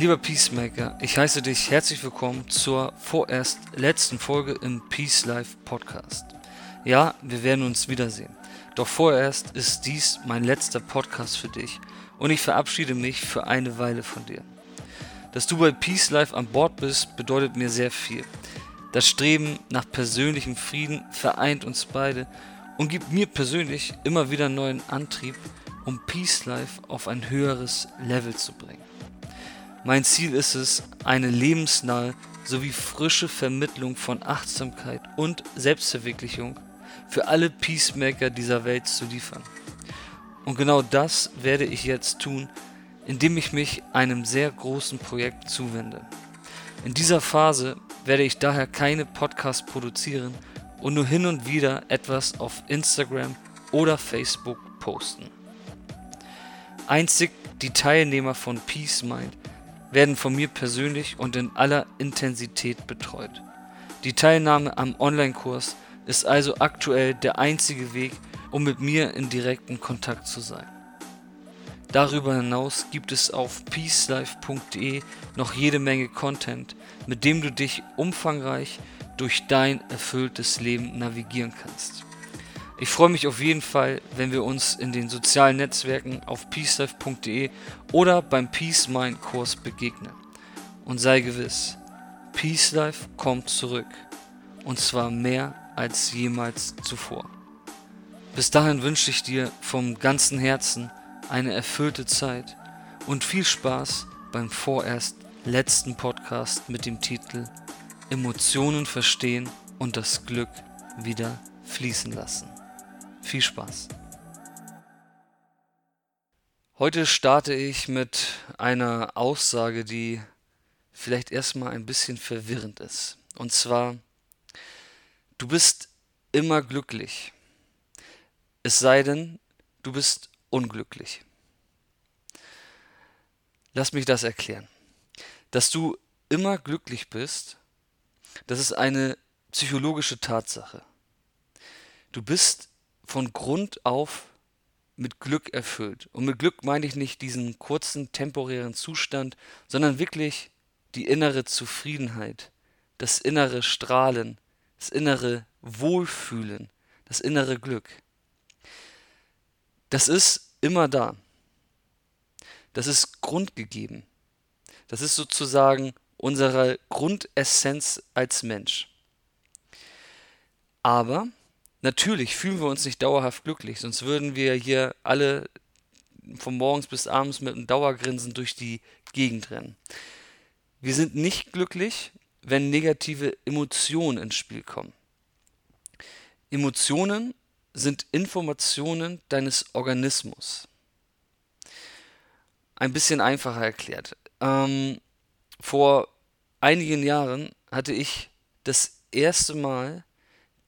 Lieber Peacemaker, ich heiße dich herzlich willkommen zur vorerst letzten Folge im Peace Life Podcast. Ja, wir werden uns wiedersehen. Doch vorerst ist dies mein letzter Podcast für dich und ich verabschiede mich für eine Weile von dir. Dass du bei Peace Life an Bord bist, bedeutet mir sehr viel. Das Streben nach persönlichem Frieden vereint uns beide und gibt mir persönlich immer wieder neuen Antrieb, um Peace Life auf ein höheres Level zu bringen. Mein Ziel ist es, eine lebensnahe sowie frische Vermittlung von Achtsamkeit und Selbstverwirklichung für alle Peacemaker dieser Welt zu liefern. Und genau das werde ich jetzt tun, indem ich mich einem sehr großen Projekt zuwende. In dieser Phase werde ich daher keine Podcasts produzieren und nur hin und wieder etwas auf Instagram oder Facebook posten. Einzig die Teilnehmer von Peace Mind werden von mir persönlich und in aller Intensität betreut. Die Teilnahme am Online-Kurs ist also aktuell der einzige Weg, um mit mir in direkten Kontakt zu sein. Darüber hinaus gibt es auf peacelife.de noch jede Menge Content, mit dem du dich umfangreich durch dein erfülltes Leben navigieren kannst. Ich freue mich auf jeden Fall, wenn wir uns in den sozialen Netzwerken auf peacelife.de oder beim Peace Mind Kurs begegnen. Und sei gewiss, Peace Life kommt zurück. Und zwar mehr als jemals zuvor. Bis dahin wünsche ich dir vom ganzen Herzen eine erfüllte Zeit und viel Spaß beim vorerst letzten Podcast mit dem Titel Emotionen verstehen und das Glück wieder fließen lassen. Viel Spaß. Heute starte ich mit einer Aussage, die vielleicht erstmal ein bisschen verwirrend ist. Und zwar, du bist immer glücklich. Es sei denn, du bist unglücklich. Lass mich das erklären. Dass du immer glücklich bist, das ist eine psychologische Tatsache. Du bist von Grund auf mit Glück erfüllt. Und mit Glück meine ich nicht diesen kurzen temporären Zustand, sondern wirklich die innere Zufriedenheit, das innere Strahlen, das innere Wohlfühlen, das innere Glück. Das ist immer da. Das ist grundgegeben. Das ist sozusagen unsere Grundessenz als Mensch. Aber Natürlich fühlen wir uns nicht dauerhaft glücklich, sonst würden wir hier alle von morgens bis abends mit einem Dauergrinsen durch die Gegend rennen. Wir sind nicht glücklich, wenn negative Emotionen ins Spiel kommen. Emotionen sind Informationen deines Organismus. Ein bisschen einfacher erklärt. Ähm, vor einigen Jahren hatte ich das erste Mal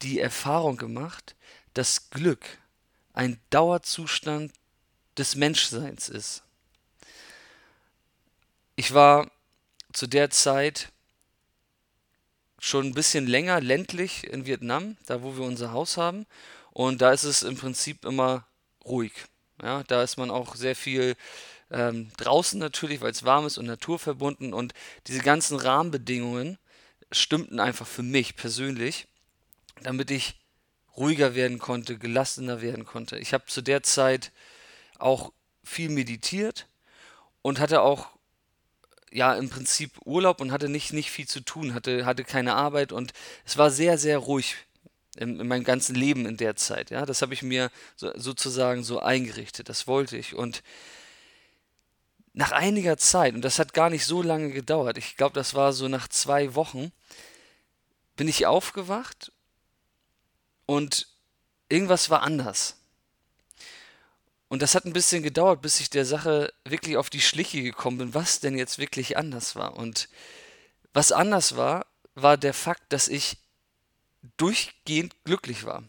die Erfahrung gemacht, dass Glück ein Dauerzustand des Menschseins ist. Ich war zu der Zeit schon ein bisschen länger ländlich in Vietnam, da wo wir unser Haus haben. Und da ist es im Prinzip immer ruhig. Ja, da ist man auch sehr viel ähm, draußen natürlich, weil es warm ist und naturverbunden. Und diese ganzen Rahmenbedingungen stimmten einfach für mich persönlich damit ich ruhiger werden konnte, gelassener werden konnte. Ich habe zu der Zeit auch viel meditiert und hatte auch ja im Prinzip Urlaub und hatte nicht, nicht viel zu tun, hatte, hatte keine Arbeit und es war sehr, sehr ruhig in, in meinem ganzen Leben in der Zeit. Ja? Das habe ich mir so, sozusagen so eingerichtet, das wollte ich. Und nach einiger Zeit, und das hat gar nicht so lange gedauert, ich glaube, das war so nach zwei Wochen, bin ich aufgewacht und irgendwas war anders. Und das hat ein bisschen gedauert, bis ich der Sache wirklich auf die Schliche gekommen bin, was denn jetzt wirklich anders war. Und was anders war, war der Fakt, dass ich durchgehend glücklich war.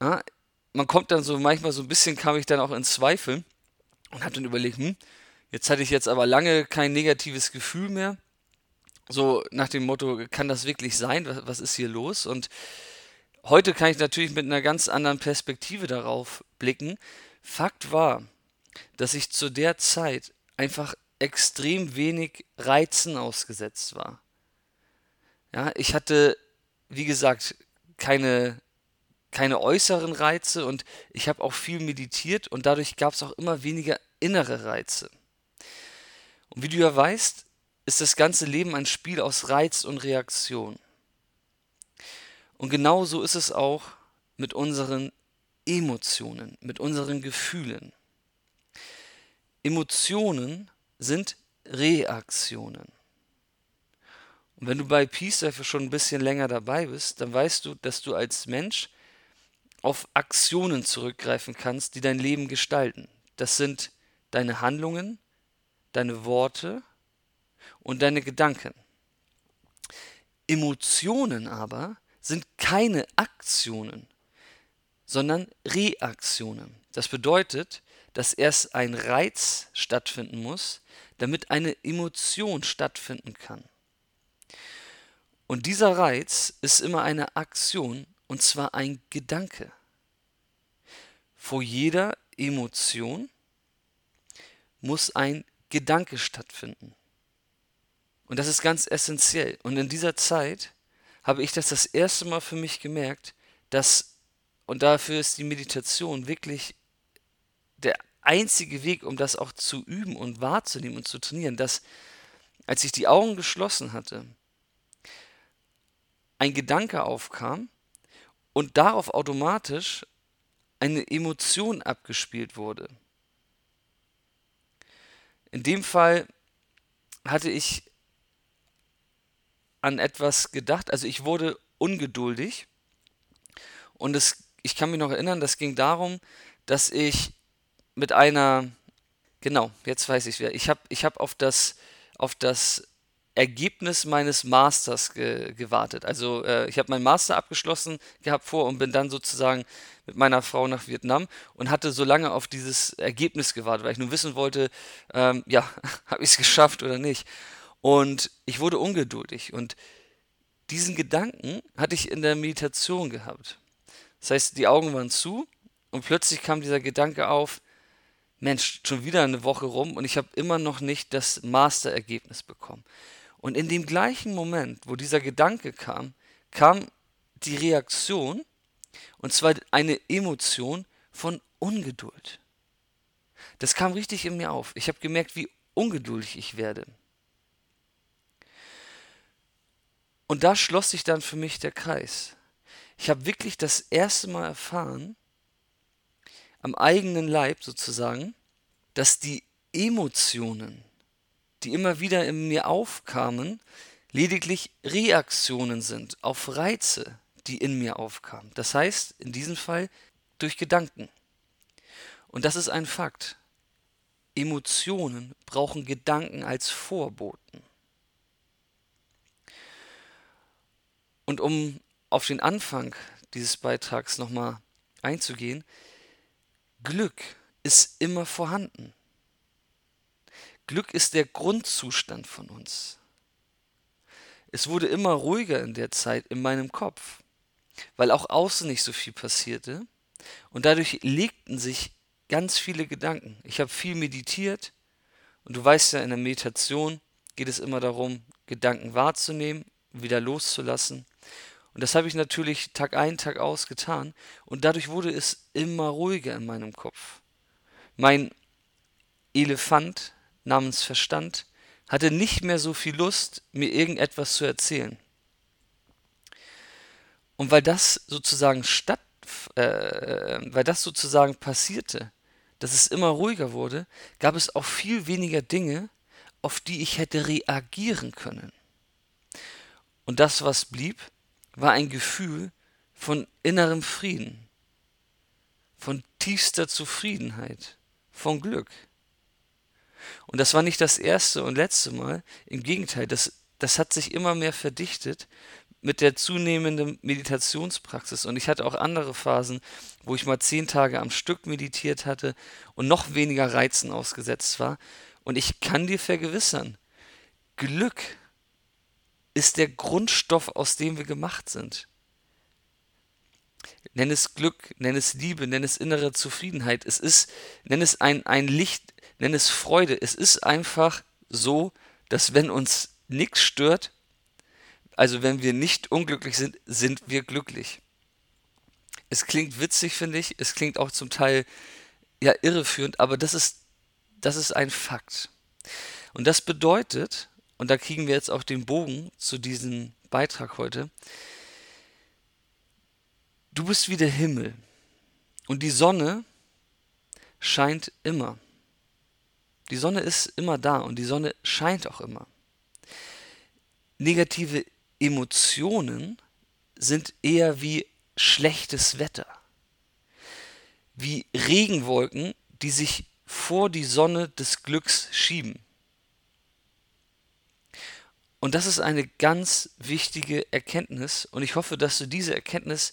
Ja, man kommt dann so, manchmal so ein bisschen kam ich dann auch in Zweifel und habe dann überlegt, hm, jetzt hatte ich jetzt aber lange kein negatives Gefühl mehr. So nach dem Motto, kann das wirklich sein? Was, was ist hier los? Und heute kann ich natürlich mit einer ganz anderen Perspektive darauf blicken. Fakt war, dass ich zu der Zeit einfach extrem wenig Reizen ausgesetzt war. Ja, ich hatte, wie gesagt, keine, keine äußeren Reize und ich habe auch viel meditiert und dadurch gab es auch immer weniger innere Reize. Und wie du ja weißt, ist das ganze Leben ein Spiel aus Reiz und Reaktion. Und genau so ist es auch mit unseren Emotionen, mit unseren Gefühlen. Emotionen sind Reaktionen. Und wenn du bei Peace Life schon ein bisschen länger dabei bist, dann weißt du, dass du als Mensch auf Aktionen zurückgreifen kannst, die dein Leben gestalten. Das sind deine Handlungen, deine Worte und deine Gedanken. Emotionen aber sind keine Aktionen, sondern Reaktionen. Das bedeutet, dass erst ein Reiz stattfinden muss, damit eine Emotion stattfinden kann. Und dieser Reiz ist immer eine Aktion und zwar ein Gedanke. Vor jeder Emotion muss ein Gedanke stattfinden. Und das ist ganz essentiell. Und in dieser Zeit habe ich das das erste Mal für mich gemerkt, dass, und dafür ist die Meditation wirklich der einzige Weg, um das auch zu üben und wahrzunehmen und zu trainieren, dass als ich die Augen geschlossen hatte, ein Gedanke aufkam und darauf automatisch eine Emotion abgespielt wurde. In dem Fall hatte ich an etwas gedacht. Also ich wurde ungeduldig und es, ich kann mich noch erinnern, das ging darum, dass ich mit einer, genau, jetzt weiß ich wer, ich habe ich hab auf das, auf das Ergebnis meines Masters ge gewartet. Also äh, ich habe meinen Master abgeschlossen gehabt vor und bin dann sozusagen mit meiner Frau nach Vietnam und hatte so lange auf dieses Ergebnis gewartet, weil ich nur wissen wollte, ähm, ja, habe ich es geschafft oder nicht. Und ich wurde ungeduldig. Und diesen Gedanken hatte ich in der Meditation gehabt. Das heißt, die Augen waren zu und plötzlich kam dieser Gedanke auf, Mensch, schon wieder eine Woche rum und ich habe immer noch nicht das Masterergebnis bekommen. Und in dem gleichen Moment, wo dieser Gedanke kam, kam die Reaktion, und zwar eine Emotion von Ungeduld. Das kam richtig in mir auf. Ich habe gemerkt, wie ungeduldig ich werde. Und da schloss sich dann für mich der Kreis. Ich habe wirklich das erste Mal erfahren, am eigenen Leib sozusagen, dass die Emotionen, die immer wieder in mir aufkamen, lediglich Reaktionen sind auf Reize, die in mir aufkamen. Das heißt, in diesem Fall durch Gedanken. Und das ist ein Fakt. Emotionen brauchen Gedanken als Vorboten. Und um auf den Anfang dieses Beitrags nochmal einzugehen, Glück ist immer vorhanden. Glück ist der Grundzustand von uns. Es wurde immer ruhiger in der Zeit in meinem Kopf, weil auch außen nicht so viel passierte und dadurch legten sich ganz viele Gedanken. Ich habe viel meditiert und du weißt ja, in der Meditation geht es immer darum, Gedanken wahrzunehmen, wieder loszulassen und das habe ich natürlich Tag ein, Tag aus getan. Und dadurch wurde es immer ruhiger in meinem Kopf. Mein Elefant namens Verstand hatte nicht mehr so viel Lust, mir irgendetwas zu erzählen. Und weil das sozusagen statt, äh, weil das sozusagen passierte, dass es immer ruhiger wurde, gab es auch viel weniger Dinge, auf die ich hätte reagieren können. Und das, was blieb, war ein Gefühl von innerem Frieden, von tiefster Zufriedenheit, von Glück. Und das war nicht das erste und letzte Mal. Im Gegenteil, das, das hat sich immer mehr verdichtet mit der zunehmenden Meditationspraxis. Und ich hatte auch andere Phasen, wo ich mal zehn Tage am Stück meditiert hatte und noch weniger Reizen ausgesetzt war. Und ich kann dir vergewissern, Glück ist der Grundstoff, aus dem wir gemacht sind. Nenn es Glück, nenn es Liebe, nenn es innere Zufriedenheit. Es ist, nenn es ein, ein Licht, nenn es Freude. Es ist einfach so, dass wenn uns nichts stört, also wenn wir nicht unglücklich sind, sind wir glücklich. Es klingt witzig, finde ich. Es klingt auch zum Teil ja irreführend, aber das ist, das ist ein Fakt. Und das bedeutet, und da kriegen wir jetzt auch den Bogen zu diesem Beitrag heute, du bist wie der Himmel und die Sonne scheint immer. Die Sonne ist immer da und die Sonne scheint auch immer. Negative Emotionen sind eher wie schlechtes Wetter, wie Regenwolken, die sich vor die Sonne des Glücks schieben. Und das ist eine ganz wichtige Erkenntnis und ich hoffe, dass du diese Erkenntnis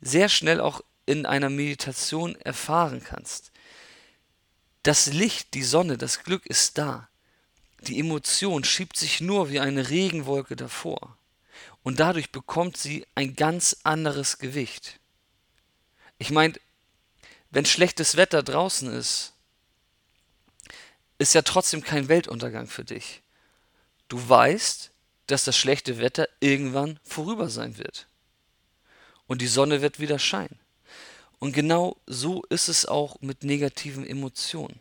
sehr schnell auch in einer Meditation erfahren kannst. Das Licht, die Sonne, das Glück ist da. Die Emotion schiebt sich nur wie eine Regenwolke davor. Und dadurch bekommt sie ein ganz anderes Gewicht. Ich meine, wenn schlechtes Wetter draußen ist, ist ja trotzdem kein Weltuntergang für dich. Du weißt, dass das schlechte Wetter irgendwann vorüber sein wird. Und die Sonne wird wieder scheinen. Und genau so ist es auch mit negativen Emotionen.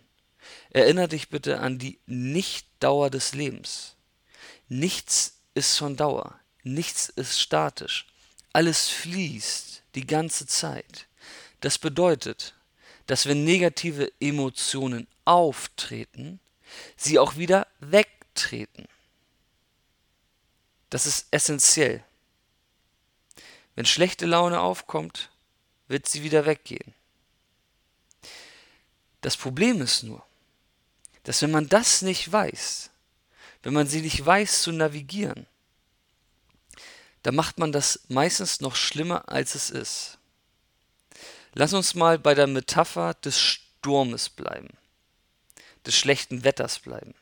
Erinner dich bitte an die Nichtdauer des Lebens. Nichts ist von Dauer, nichts ist statisch. Alles fließt die ganze Zeit. Das bedeutet, dass wenn negative Emotionen auftreten, sie auch wieder wegtreten. Das ist essentiell. Wenn schlechte Laune aufkommt, wird sie wieder weggehen. Das Problem ist nur, dass wenn man das nicht weiß, wenn man sie nicht weiß zu navigieren, dann macht man das meistens noch schlimmer, als es ist. Lass uns mal bei der Metapher des Sturmes bleiben, des schlechten Wetters bleiben.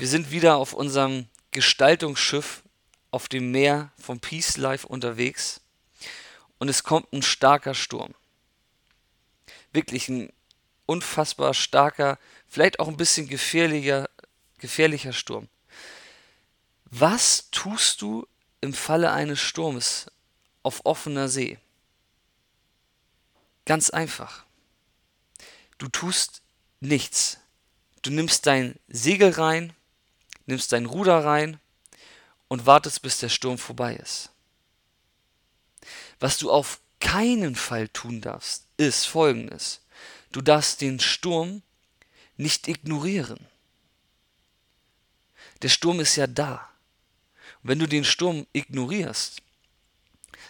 Wir sind wieder auf unserem Gestaltungsschiff auf dem Meer vom Peace Life unterwegs und es kommt ein starker Sturm. Wirklich ein unfassbar starker, vielleicht auch ein bisschen gefährlicher, gefährlicher Sturm. Was tust du im Falle eines Sturmes auf offener See? Ganz einfach. Du tust nichts. Du nimmst dein Segel rein, nimmst dein Ruder rein und wartest, bis der Sturm vorbei ist. Was du auf keinen Fall tun darfst, ist folgendes. Du darfst den Sturm nicht ignorieren. Der Sturm ist ja da. Und wenn du den Sturm ignorierst,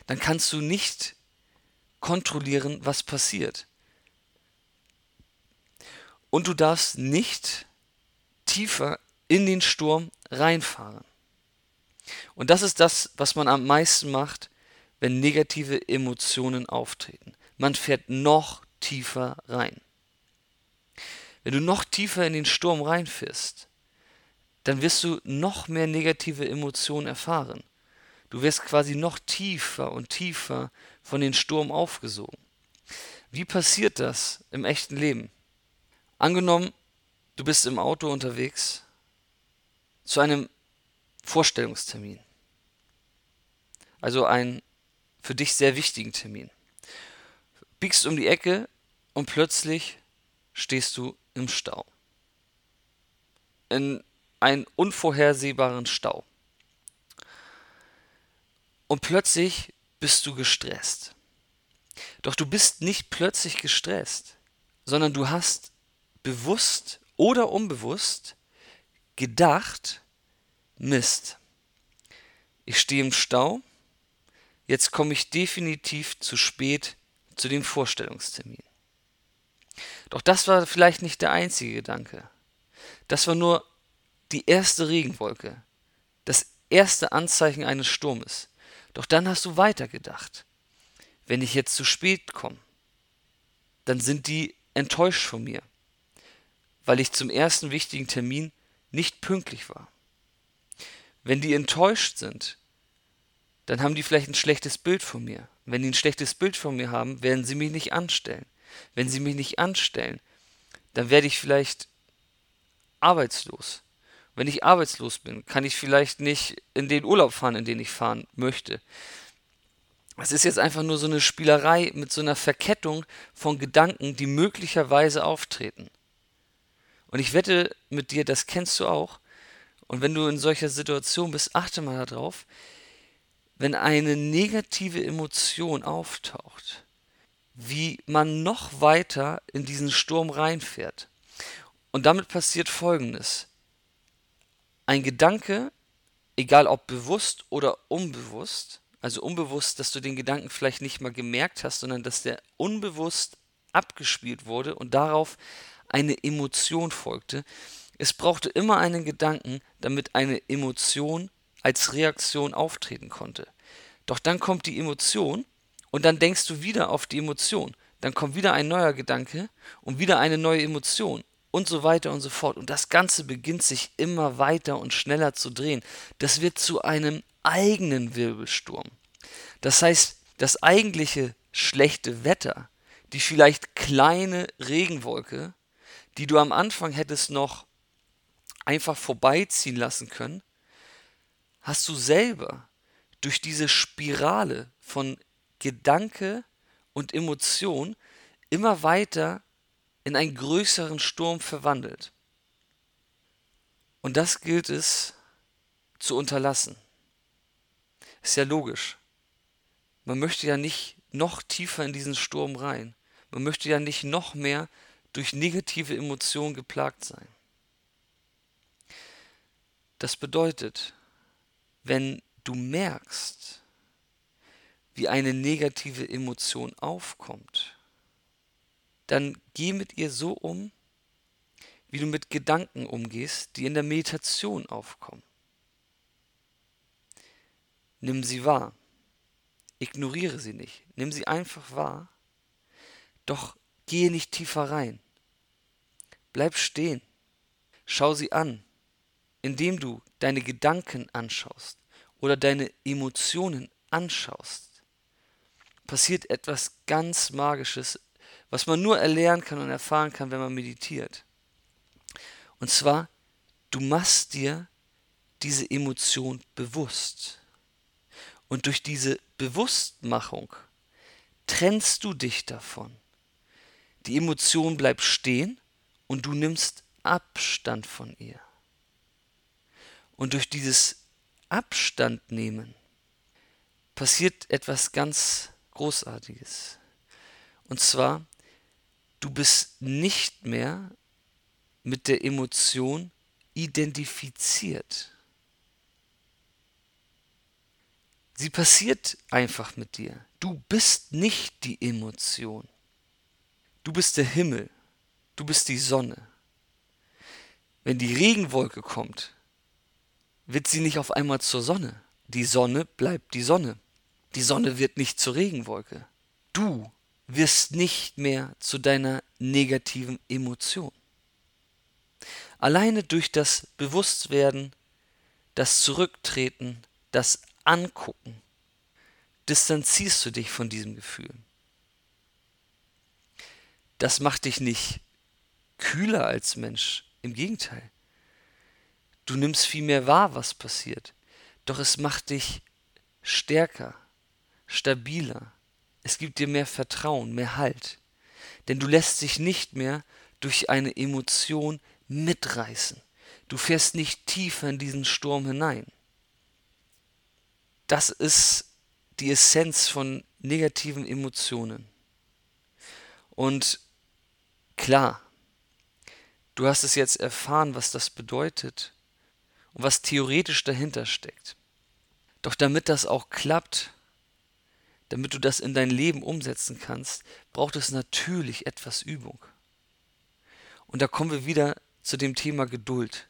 dann kannst du nicht kontrollieren, was passiert. Und du darfst nicht tiefer in den Sturm reinfahren. Und das ist das, was man am meisten macht, wenn negative Emotionen auftreten. Man fährt noch tiefer rein. Wenn du noch tiefer in den Sturm reinfährst, dann wirst du noch mehr negative Emotionen erfahren. Du wirst quasi noch tiefer und tiefer von den Sturm aufgesogen. Wie passiert das im echten Leben? Angenommen, du bist im Auto unterwegs zu einem Vorstellungstermin. Also einen für dich sehr wichtigen Termin. Biegst um die Ecke und plötzlich stehst du im Stau. In einen unvorhersehbaren Stau. Und plötzlich bist du gestresst. Doch du bist nicht plötzlich gestresst, sondern du hast bewusst oder unbewusst gedacht, Mist, ich stehe im Stau, jetzt komme ich definitiv zu spät zu dem Vorstellungstermin. Doch das war vielleicht nicht der einzige Gedanke. Das war nur die erste Regenwolke, das erste Anzeichen eines Sturmes. Doch dann hast du weitergedacht. Wenn ich jetzt zu spät komme, dann sind die enttäuscht von mir, weil ich zum ersten wichtigen Termin nicht pünktlich war. Wenn die enttäuscht sind, dann haben die vielleicht ein schlechtes Bild von mir. Wenn die ein schlechtes Bild von mir haben, werden sie mich nicht anstellen. Wenn sie mich nicht anstellen, dann werde ich vielleicht arbeitslos. Wenn ich arbeitslos bin, kann ich vielleicht nicht in den Urlaub fahren, in den ich fahren möchte. Es ist jetzt einfach nur so eine Spielerei mit so einer Verkettung von Gedanken, die möglicherweise auftreten. Und ich wette mit dir, das kennst du auch. Und wenn du in solcher Situation bist, achte mal darauf, wenn eine negative Emotion auftaucht, wie man noch weiter in diesen Sturm reinfährt. Und damit passiert Folgendes. Ein Gedanke, egal ob bewusst oder unbewusst, also unbewusst, dass du den Gedanken vielleicht nicht mal gemerkt hast, sondern dass der unbewusst abgespielt wurde und darauf eine Emotion folgte. Es brauchte immer einen Gedanken, damit eine Emotion als Reaktion auftreten konnte. Doch dann kommt die Emotion und dann denkst du wieder auf die Emotion. Dann kommt wieder ein neuer Gedanke und wieder eine neue Emotion und so weiter und so fort. Und das Ganze beginnt sich immer weiter und schneller zu drehen. Das wird zu einem eigenen Wirbelsturm. Das heißt, das eigentliche schlechte Wetter, die vielleicht kleine Regenwolke, die du am Anfang hättest noch einfach vorbeiziehen lassen können, hast du selber durch diese Spirale von Gedanke und Emotion immer weiter in einen größeren Sturm verwandelt. Und das gilt es zu unterlassen. Ist ja logisch. Man möchte ja nicht noch tiefer in diesen Sturm rein. Man möchte ja nicht noch mehr durch negative Emotionen geplagt sein. Das bedeutet, wenn du merkst, wie eine negative Emotion aufkommt, dann geh mit ihr so um, wie du mit Gedanken umgehst, die in der Meditation aufkommen. Nimm sie wahr. Ignoriere sie nicht. Nimm sie einfach wahr. Doch gehe nicht tiefer rein. Bleib stehen. Schau sie an, indem du deine Gedanken anschaust oder deine Emotionen anschaust. Passiert etwas ganz Magisches was man nur erlernen kann und erfahren kann, wenn man meditiert. Und zwar, du machst dir diese Emotion bewusst. Und durch diese Bewusstmachung trennst du dich davon. Die Emotion bleibt stehen und du nimmst Abstand von ihr. Und durch dieses Abstand nehmen passiert etwas ganz Großartiges. Und zwar, du bist nicht mehr mit der Emotion identifiziert. Sie passiert einfach mit dir. Du bist nicht die Emotion. Du bist der Himmel. Du bist die Sonne. Wenn die Regenwolke kommt, wird sie nicht auf einmal zur Sonne. Die Sonne bleibt die Sonne. Die Sonne wird nicht zur Regenwolke. Du wirst nicht mehr zu deiner negativen Emotion. Alleine durch das Bewusstwerden, das Zurücktreten, das Angucken, distanzierst du dich von diesem Gefühl. Das macht dich nicht kühler als Mensch, im Gegenteil. Du nimmst viel mehr wahr, was passiert, doch es macht dich stärker, stabiler, es gibt dir mehr Vertrauen, mehr Halt. Denn du lässt dich nicht mehr durch eine Emotion mitreißen. Du fährst nicht tiefer in diesen Sturm hinein. Das ist die Essenz von negativen Emotionen. Und klar, du hast es jetzt erfahren, was das bedeutet und was theoretisch dahinter steckt. Doch damit das auch klappt, damit du das in dein Leben umsetzen kannst, braucht es natürlich etwas Übung. Und da kommen wir wieder zu dem Thema Geduld.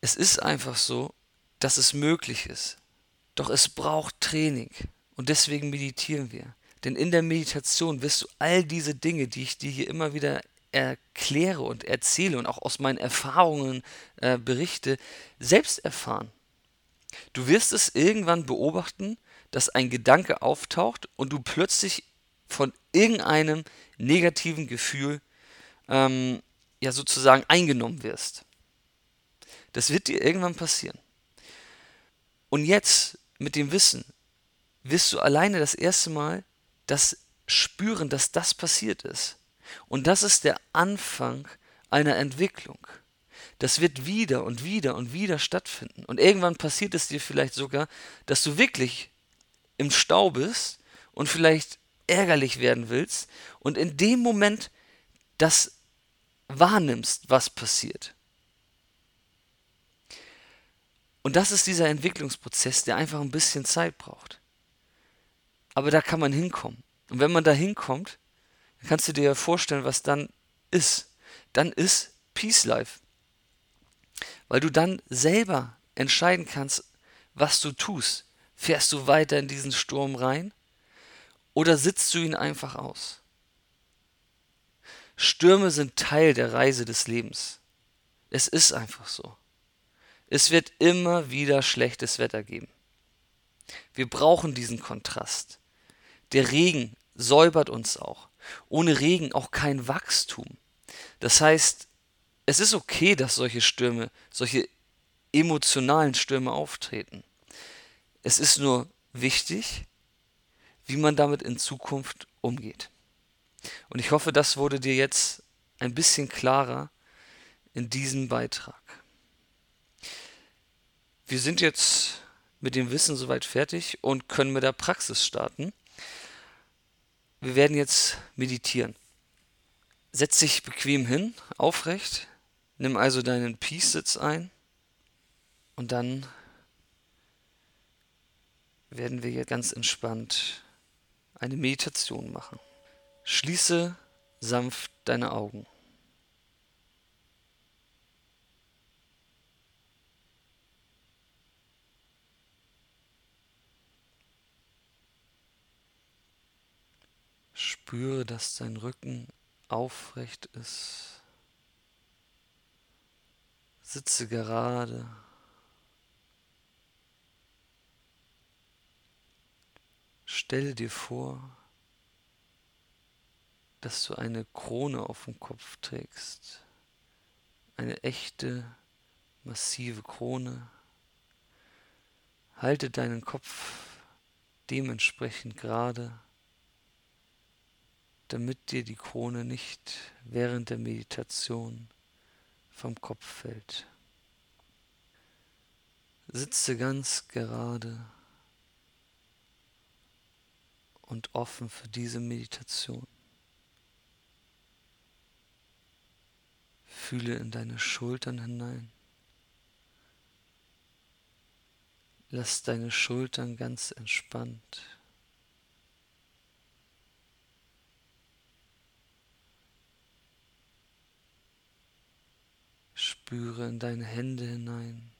Es ist einfach so, dass es möglich ist. Doch es braucht Training. Und deswegen meditieren wir. Denn in der Meditation wirst du all diese Dinge, die ich dir hier immer wieder erkläre und erzähle und auch aus meinen Erfahrungen äh, berichte, selbst erfahren. Du wirst es irgendwann beobachten, dass ein Gedanke auftaucht und du plötzlich von irgendeinem negativen Gefühl ähm, ja sozusagen eingenommen wirst. Das wird dir irgendwann passieren. Und jetzt mit dem Wissen wirst du alleine das erste Mal das spüren, dass das passiert ist. Und das ist der Anfang einer Entwicklung. Das wird wieder und wieder und wieder stattfinden. Und irgendwann passiert es dir vielleicht sogar, dass du wirklich im Stau bist und vielleicht ärgerlich werden willst und in dem Moment das wahrnimmst, was passiert. Und das ist dieser Entwicklungsprozess, der einfach ein bisschen Zeit braucht. Aber da kann man hinkommen. Und wenn man da hinkommt, dann kannst du dir ja vorstellen, was dann ist. Dann ist Peace Life. Weil du dann selber entscheiden kannst, was du tust. Fährst du weiter in diesen Sturm rein oder sitzt du ihn einfach aus? Stürme sind Teil der Reise des Lebens. Es ist einfach so. Es wird immer wieder schlechtes Wetter geben. Wir brauchen diesen Kontrast. Der Regen säubert uns auch. Ohne Regen auch kein Wachstum. Das heißt, es ist okay, dass solche Stürme, solche emotionalen Stürme auftreten. Es ist nur wichtig, wie man damit in Zukunft umgeht. Und ich hoffe, das wurde dir jetzt ein bisschen klarer in diesem Beitrag. Wir sind jetzt mit dem Wissen soweit fertig und können mit der Praxis starten. Wir werden jetzt meditieren. Setz dich bequem hin, aufrecht, nimm also deinen Peace-Sitz ein und dann werden wir hier ganz entspannt eine Meditation machen. Schließe sanft deine Augen. Spüre, dass dein Rücken aufrecht ist. Sitze gerade. Stelle dir vor, dass du eine Krone auf dem Kopf trägst. Eine echte, massive Krone. Halte deinen Kopf dementsprechend gerade, damit dir die Krone nicht während der Meditation vom Kopf fällt. Sitze ganz gerade und offen für diese Meditation. Fühle in deine Schultern hinein. Lass deine Schultern ganz entspannt. Spüre in deine Hände hinein.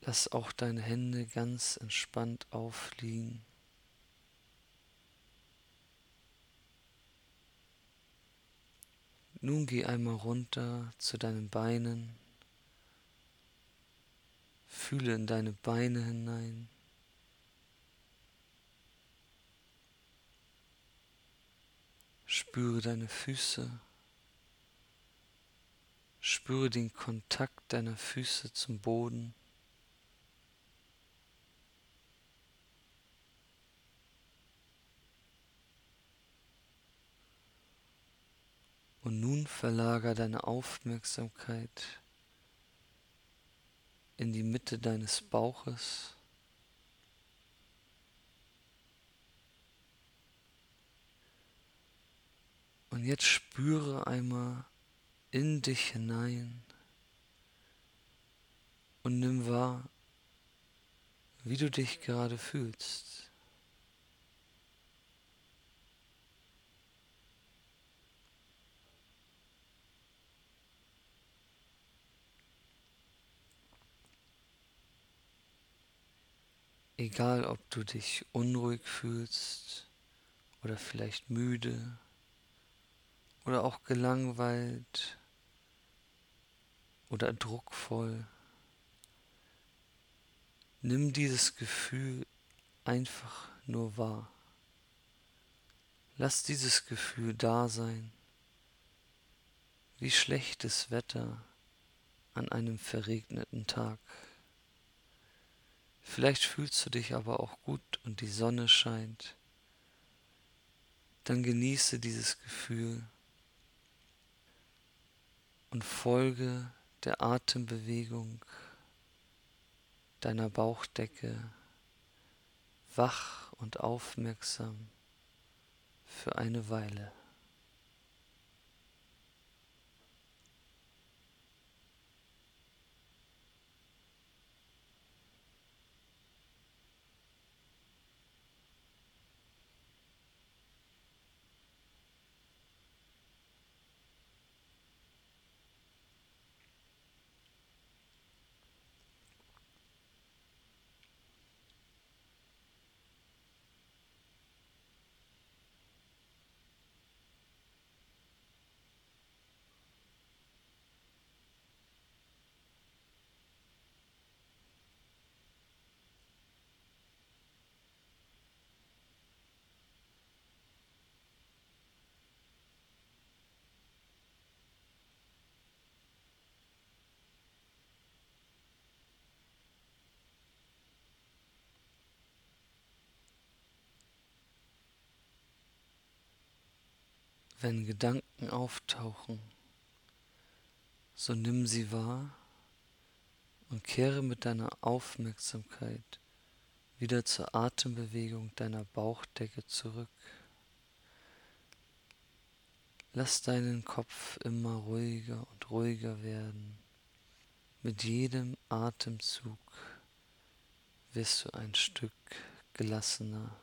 Lass auch deine Hände ganz entspannt aufliegen. Nun geh einmal runter zu deinen Beinen. Fühle in deine Beine hinein. Spüre deine Füße. Spüre den Kontakt deiner Füße zum Boden. Und nun verlager deine Aufmerksamkeit in die Mitte deines Bauches. Und jetzt spüre einmal in dich hinein und nimm wahr, wie du dich gerade fühlst. Egal, ob du dich unruhig fühlst oder vielleicht müde oder auch gelangweilt oder druckvoll. Nimm dieses Gefühl einfach nur wahr. Lass dieses Gefühl da sein, wie schlechtes Wetter an einem verregneten Tag. Vielleicht fühlst du dich aber auch gut und die Sonne scheint. Dann genieße dieses Gefühl und folge der Atembewegung deiner Bauchdecke wach und aufmerksam für eine Weile. Wenn Gedanken auftauchen, so nimm sie wahr und kehre mit deiner Aufmerksamkeit wieder zur Atembewegung deiner Bauchdecke zurück. Lass deinen Kopf immer ruhiger und ruhiger werden. Mit jedem Atemzug wirst du ein Stück gelassener.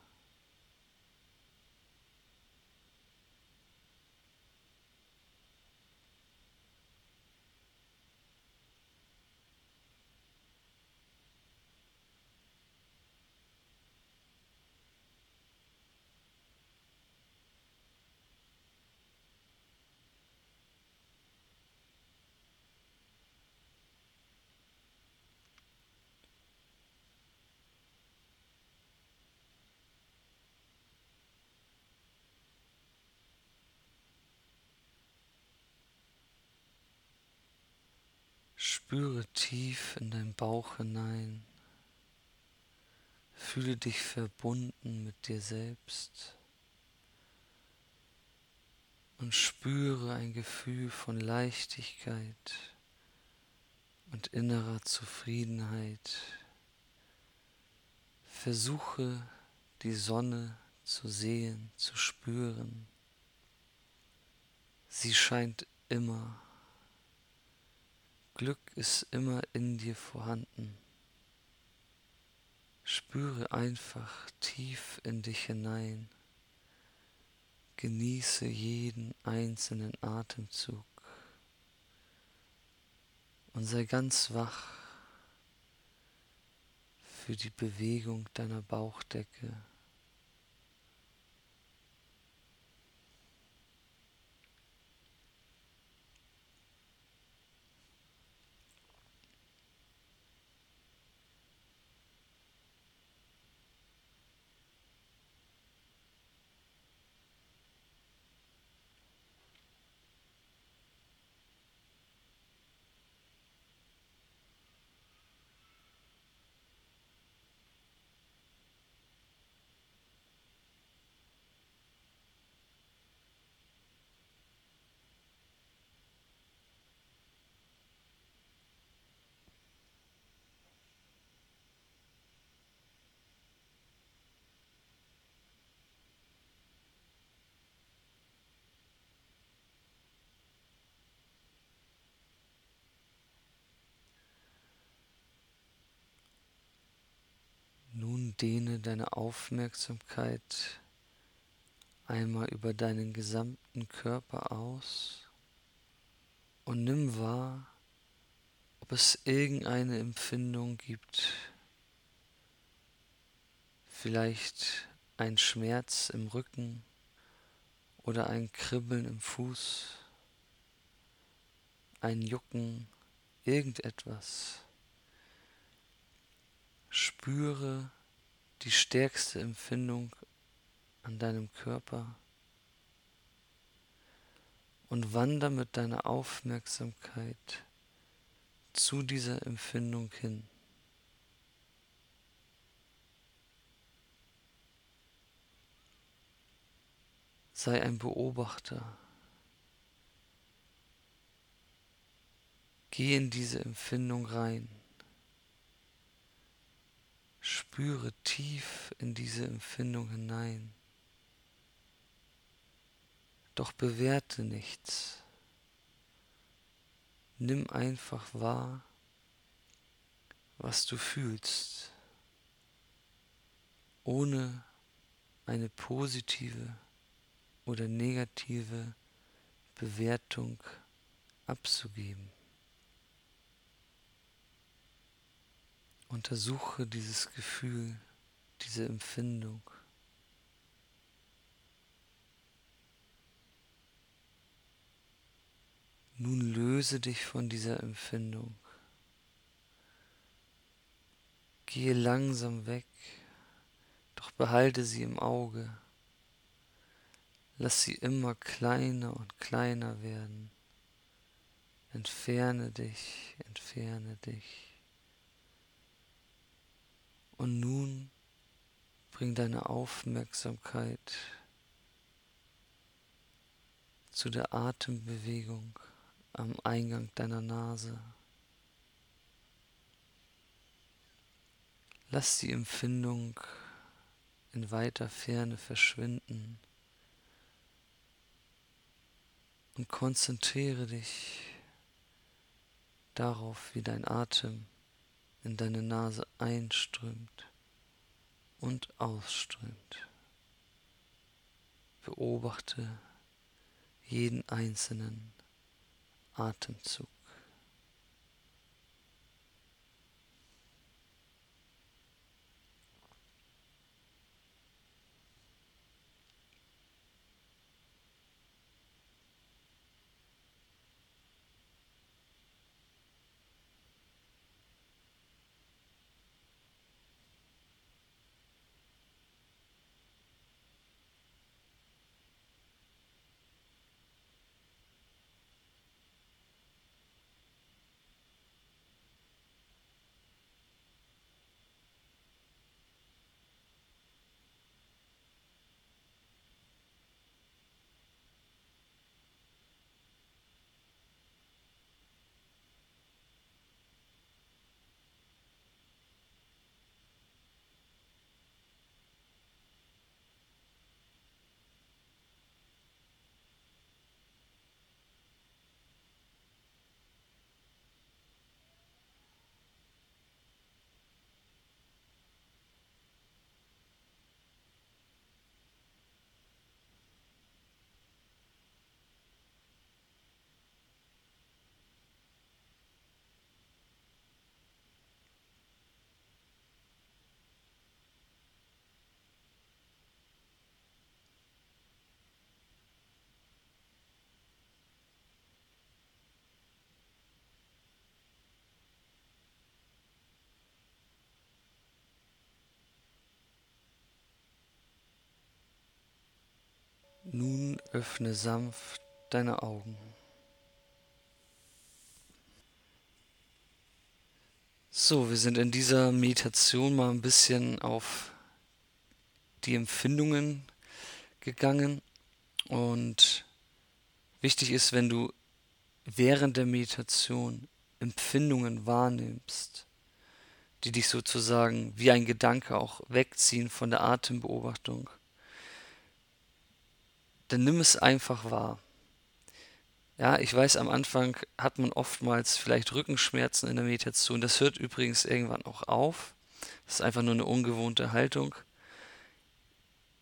Spüre tief in deinen Bauch hinein. Fühle dich verbunden mit dir selbst und spüre ein Gefühl von Leichtigkeit und innerer Zufriedenheit. Versuche die Sonne zu sehen, zu spüren. Sie scheint immer Glück ist immer in dir vorhanden. Spüre einfach tief in dich hinein. Genieße jeden einzelnen Atemzug und sei ganz wach für die Bewegung deiner Bauchdecke. Dehne deine Aufmerksamkeit einmal über deinen gesamten Körper aus und nimm wahr, ob es irgendeine Empfindung gibt, vielleicht ein Schmerz im Rücken oder ein Kribbeln im Fuß, ein Jucken, irgendetwas. Spüre die stärkste Empfindung an deinem Körper und wander mit deiner Aufmerksamkeit zu dieser Empfindung hin. Sei ein Beobachter. Geh in diese Empfindung rein. Spüre tief in diese Empfindung hinein. Doch bewerte nichts. Nimm einfach wahr, was du fühlst, ohne eine positive oder negative Bewertung abzugeben. Untersuche dieses Gefühl, diese Empfindung. Nun löse dich von dieser Empfindung. Gehe langsam weg, doch behalte sie im Auge. Lass sie immer kleiner und kleiner werden. Entferne dich, entferne dich. Und nun bring deine Aufmerksamkeit zu der Atembewegung am Eingang deiner Nase. Lass die Empfindung in weiter Ferne verschwinden und konzentriere dich darauf, wie dein Atem in deine Nase einströmt und ausströmt. Beobachte jeden einzelnen Atemzug. Nun öffne sanft deine Augen. So, wir sind in dieser Meditation mal ein bisschen auf die Empfindungen gegangen und wichtig ist, wenn du während der Meditation Empfindungen wahrnimmst, die dich sozusagen wie ein Gedanke auch wegziehen von der Atembeobachtung, dann nimm es einfach wahr. Ja, ich weiß, am Anfang hat man oftmals vielleicht Rückenschmerzen in der Meditation. Das hört übrigens irgendwann auch auf. Das ist einfach nur eine ungewohnte Haltung.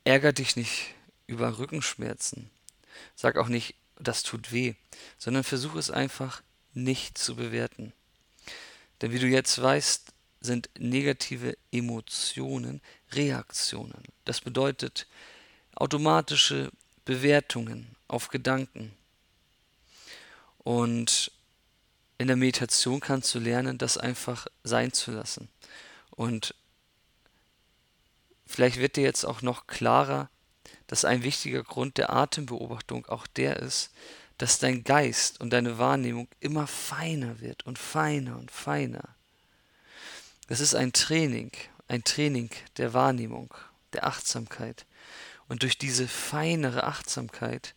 Ärger dich nicht über Rückenschmerzen. Sag auch nicht, das tut weh, sondern versuch es einfach nicht zu bewerten. Denn wie du jetzt weißt, sind negative Emotionen Reaktionen. Das bedeutet automatische Bewertungen auf Gedanken. Und in der Meditation kannst du lernen, das einfach sein zu lassen. Und vielleicht wird dir jetzt auch noch klarer, dass ein wichtiger Grund der Atembeobachtung auch der ist, dass dein Geist und deine Wahrnehmung immer feiner wird und feiner und feiner. Das ist ein Training, ein Training der Wahrnehmung, der Achtsamkeit. Und durch diese feinere Achtsamkeit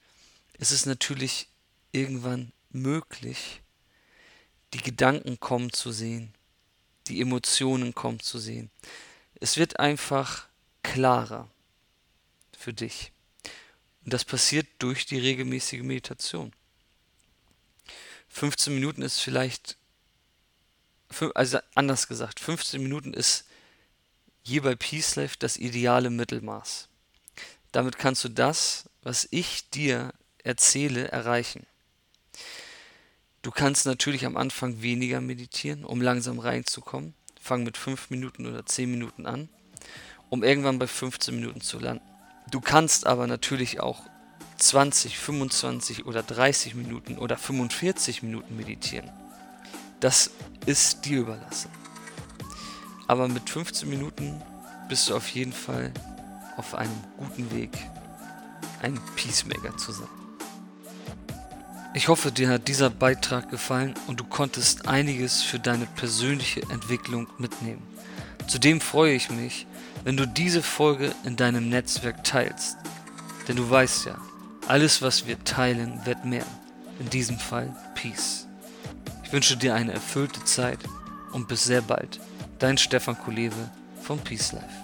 ist es natürlich irgendwann möglich, die Gedanken kommen zu sehen, die Emotionen kommen zu sehen. Es wird einfach klarer für dich. Und das passiert durch die regelmäßige Meditation. 15 Minuten ist vielleicht, also anders gesagt, 15 Minuten ist hier bei Peace Life das ideale Mittelmaß. Damit kannst du das, was ich dir erzähle, erreichen. Du kannst natürlich am Anfang weniger meditieren, um langsam reinzukommen. Fang mit 5 Minuten oder 10 Minuten an, um irgendwann bei 15 Minuten zu landen. Du kannst aber natürlich auch 20, 25 oder 30 Minuten oder 45 Minuten meditieren. Das ist dir überlassen. Aber mit 15 Minuten bist du auf jeden Fall auf einem guten Weg, ein Peacemaker zu sein. Ich hoffe, dir hat dieser Beitrag gefallen und du konntest einiges für deine persönliche Entwicklung mitnehmen. Zudem freue ich mich, wenn du diese Folge in deinem Netzwerk teilst. Denn du weißt ja, alles, was wir teilen, wird mehr. In diesem Fall Peace. Ich wünsche dir eine erfüllte Zeit und bis sehr bald. Dein Stefan Kulewe vom Peace Life.